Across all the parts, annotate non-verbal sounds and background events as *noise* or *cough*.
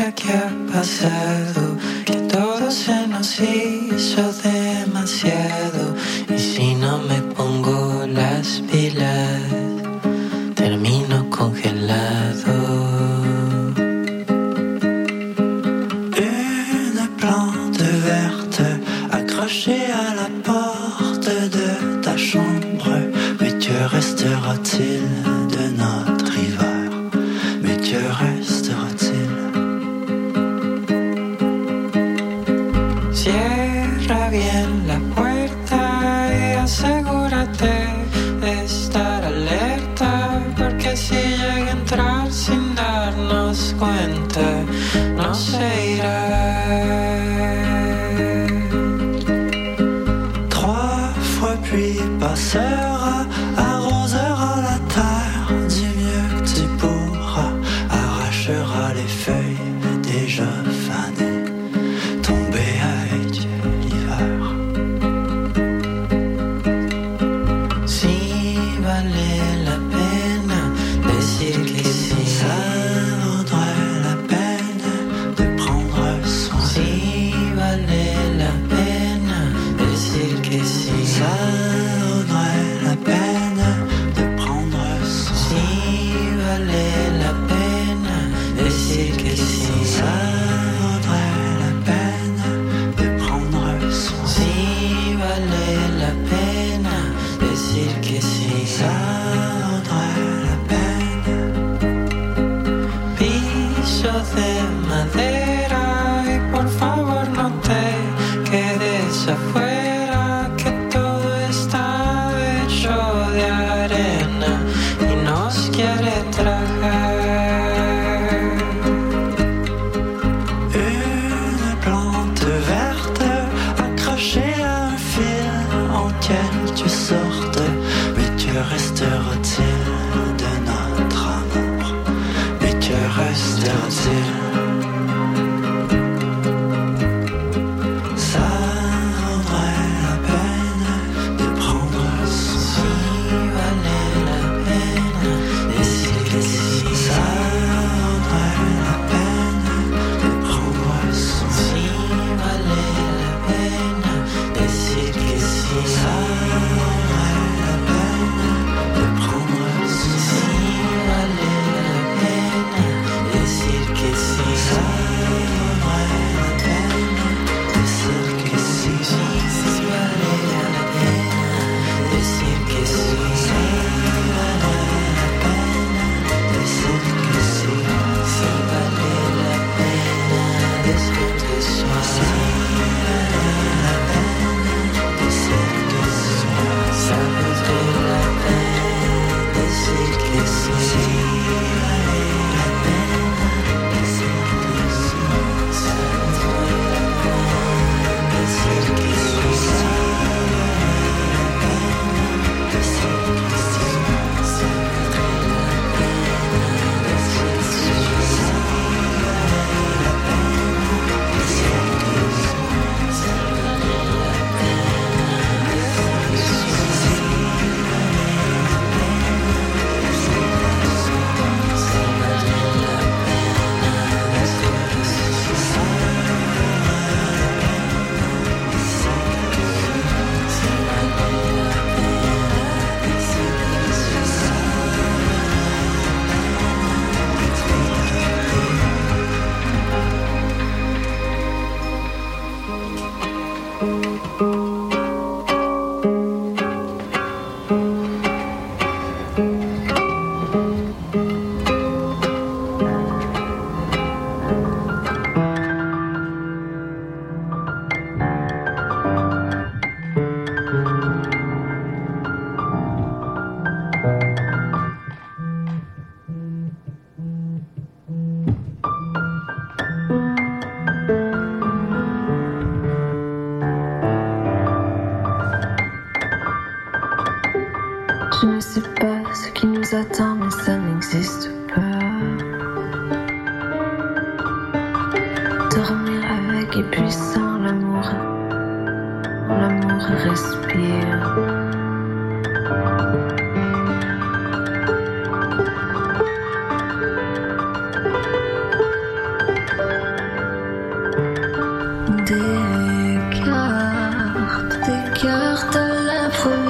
día que ha pasado, que todo se nos hizo demasiado. Y si no me pongo las pilas, termino congelado. Une plante verte accrochée à la porte de ta chambre, mais tu resteras-t-il? Just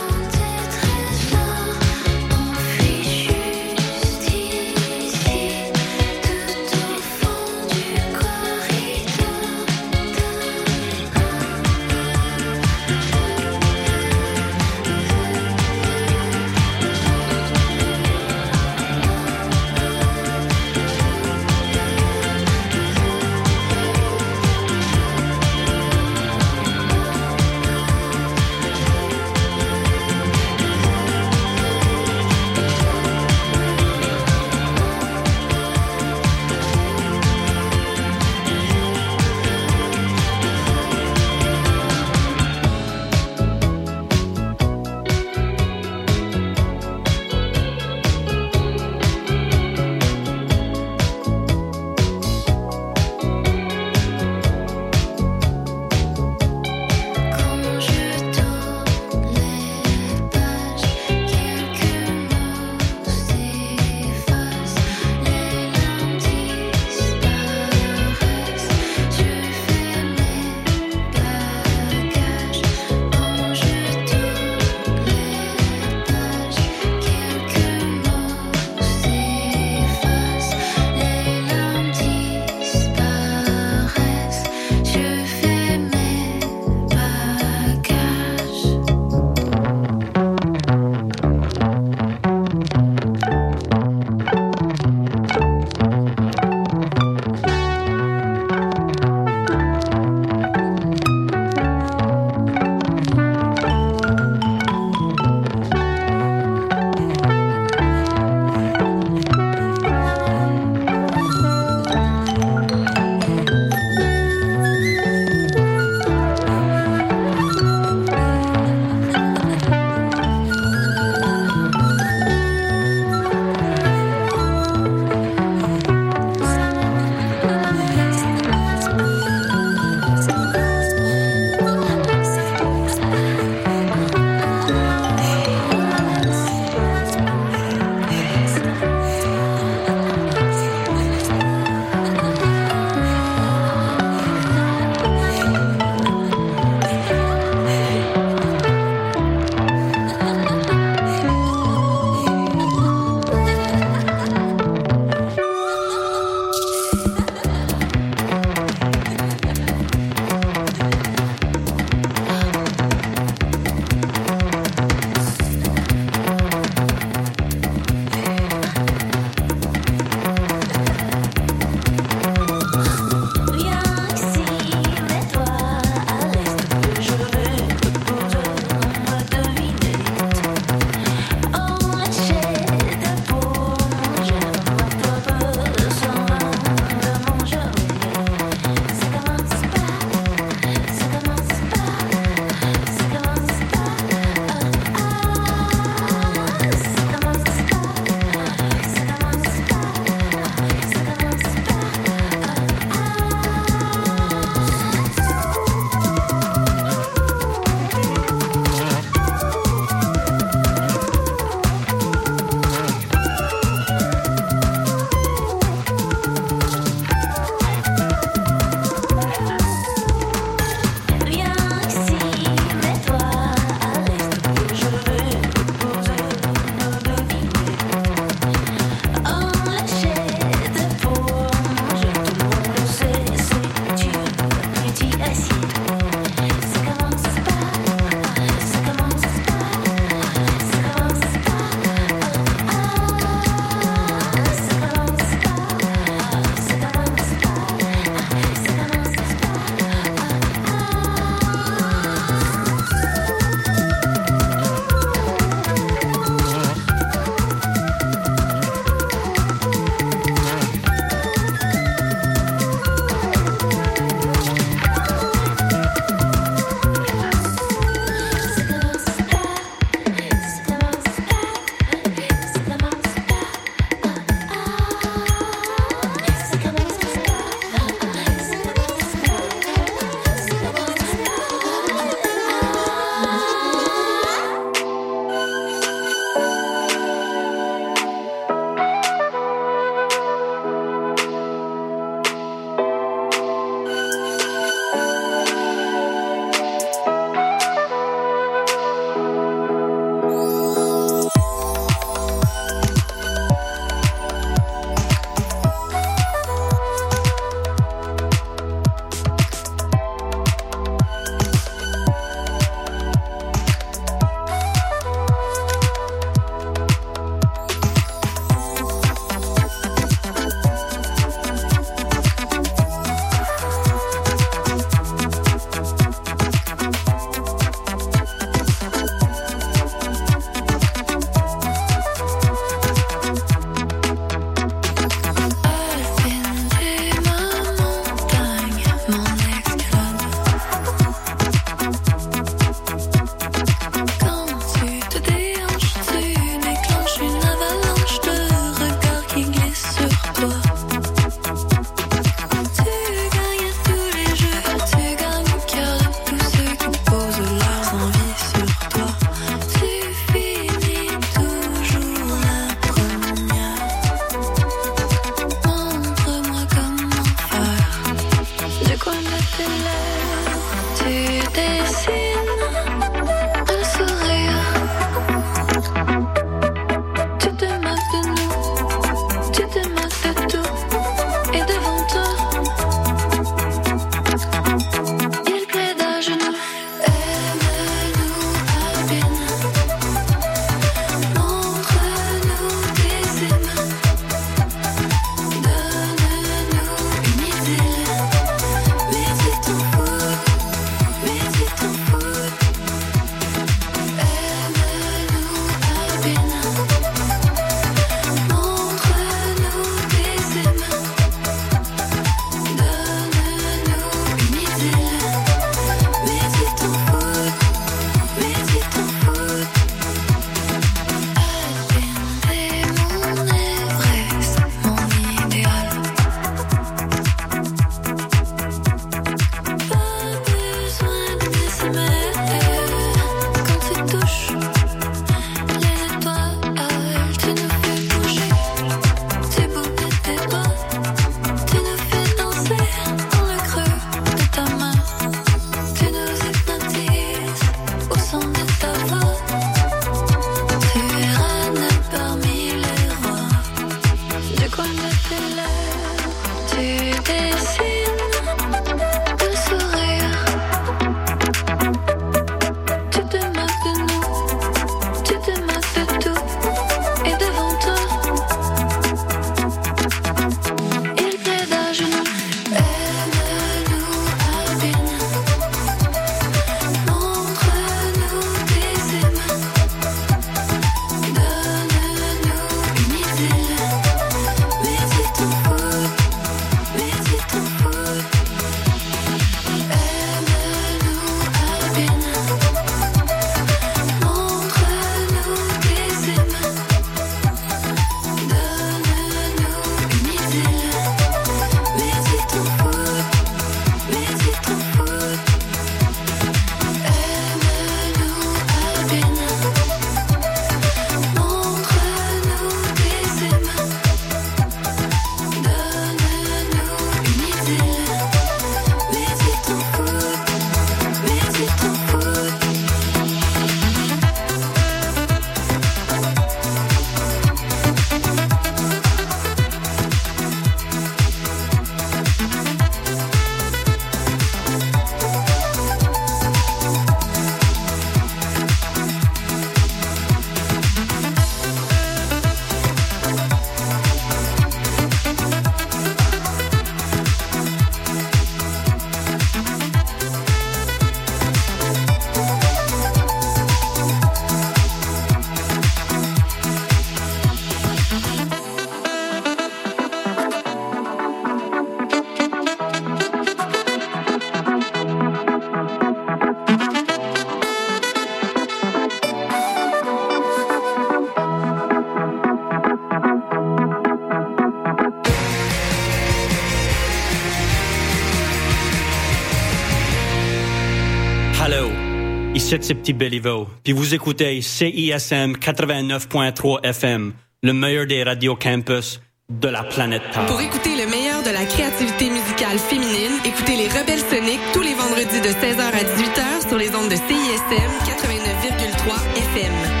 c'est Petit Béliveau. Puis vous écoutez CISM 89.3 FM, le meilleur des radios campus de la planète Terre. Pour écouter le meilleur de la créativité musicale féminine, écoutez les Rebelles Soniques tous les vendredis de 16h à 18h sur les ondes de CISM 89,3 FM.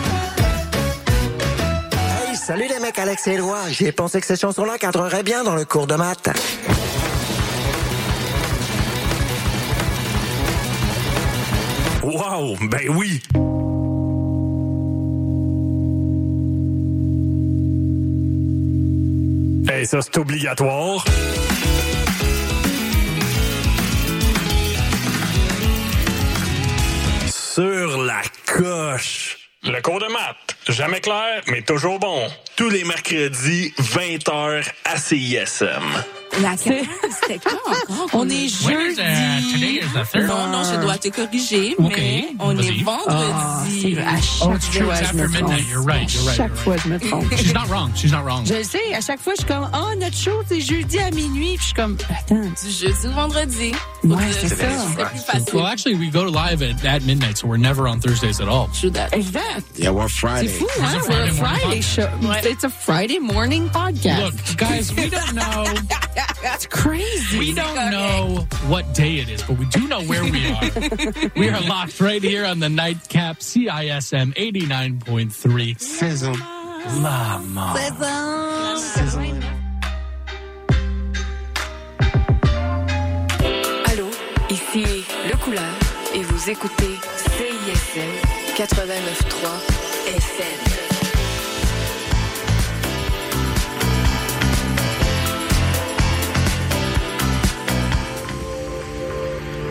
Salut les mecs, Alex et Éloi. J'ai pensé que ces chansons-là cadreraient bien dans le cours de maths. Wow, ben oui. Et ça, c'est obligatoire. Sur la coche. Le cours de maths. Jamais clair, mais toujours bon. Tous les mercredis, 20h à CISM. La c'était quand encore? *laughs* On est When is, uh, jeudi. today is the third? Non, non, je dois te corriger, mais on est vendredi. Ah, à chaque Oh, it's true. fois, It's je me after trompe. midnight. You're right. You're right. Chaque fois, je me *laughs* trompe. She's not wrong. She's not wrong. Je le sais, à chaque fois, je suis comme, oh, notre show, c'est jeudi à minuit. Puis je suis comme, attends. Du jeudi au vendredi. Ouais, c'est ça. C'est plus facile. Well, actually, we go live at, at midnight, so we're never on Thursdays at all. Exact. Yeah, we're C'est Friday. fou, It's hein? a We're a Friday show. It's a Friday morning podcast. Look, guys, we don't *laughs* know. That's crazy. We don't know what day it is, but we do know where we are. *laughs* we are locked right here on the nightcap CISM 89.3. Sizzle. Lama. Allô, ici Le Couleur et vous écoutez CISM 89.3 FM.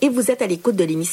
Et vous êtes à l'écoute de l'émission